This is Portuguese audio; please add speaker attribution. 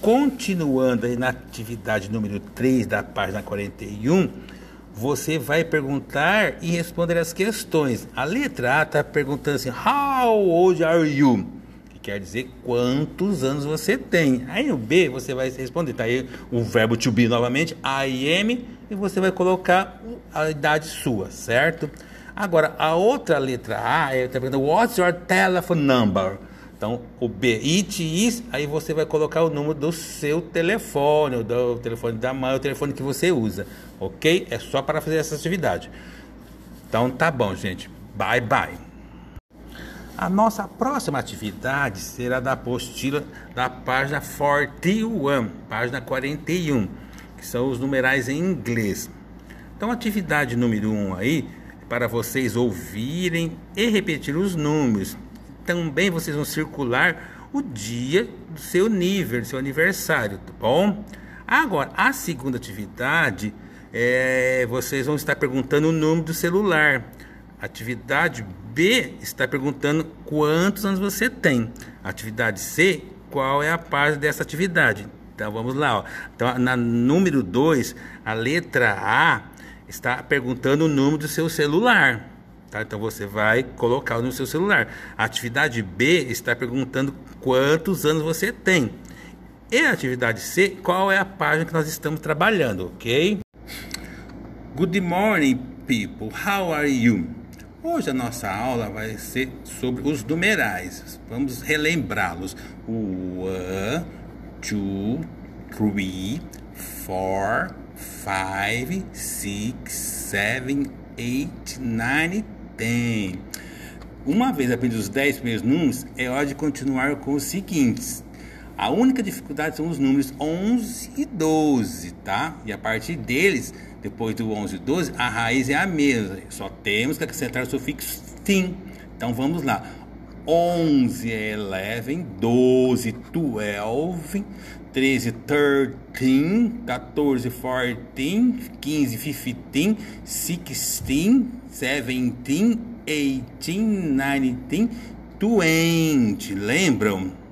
Speaker 1: continuando na atividade número 3 da página 41, você vai perguntar e responder as questões. A letra A está perguntando assim: How old are you? Que quer dizer quantos anos você tem. Aí no B você vai responder. Tá aí o verbo to be novamente, I am, e você vai colocar a idade sua, certo? Agora, a outra letra A é tá perguntando: What's your telephone number? Então, o B, it is, aí você vai colocar o número do seu telefone, do telefone da mãe, o telefone que você usa, ok? É só para fazer essa atividade. Então, tá bom, gente. Bye, bye. A nossa próxima atividade será da apostila da página 41, página 41, que são os numerais em inglês. Então, atividade número 1 aí, para vocês ouvirem e repetir os números também vocês vão circular o dia do seu nível, do seu aniversário, tá bom? Agora, a segunda atividade, é, vocês vão estar perguntando o número do celular. Atividade B está perguntando quantos anos você tem. Atividade C, qual é a parte dessa atividade. Então vamos lá. Ó. Então, na número 2, a letra A está perguntando o número do seu celular. Tá? Então você vai colocar no seu celular. A atividade B está perguntando quantos anos você tem. E a atividade C, qual é a página que nós estamos trabalhando, ok? Good morning, people. How are you? Hoje a nossa aula vai ser sobre os numerais. Vamos relembrá-los. One, two, three, four, five, six, seven, eight, nine, tem. Uma vez aprendido os 10 primeiros números, é hora de continuar com os seguintes. A única dificuldade são os números 11 e 12, tá? E a partir deles, depois do 11 e 12, a raiz é a mesma. Só temos que acrescentar o sufixo tim. Então vamos lá. 11 é 11, 12, 12, 13, 13, 14, 14, 15, 15, 16, 17, 18, 19, 20. Lembram?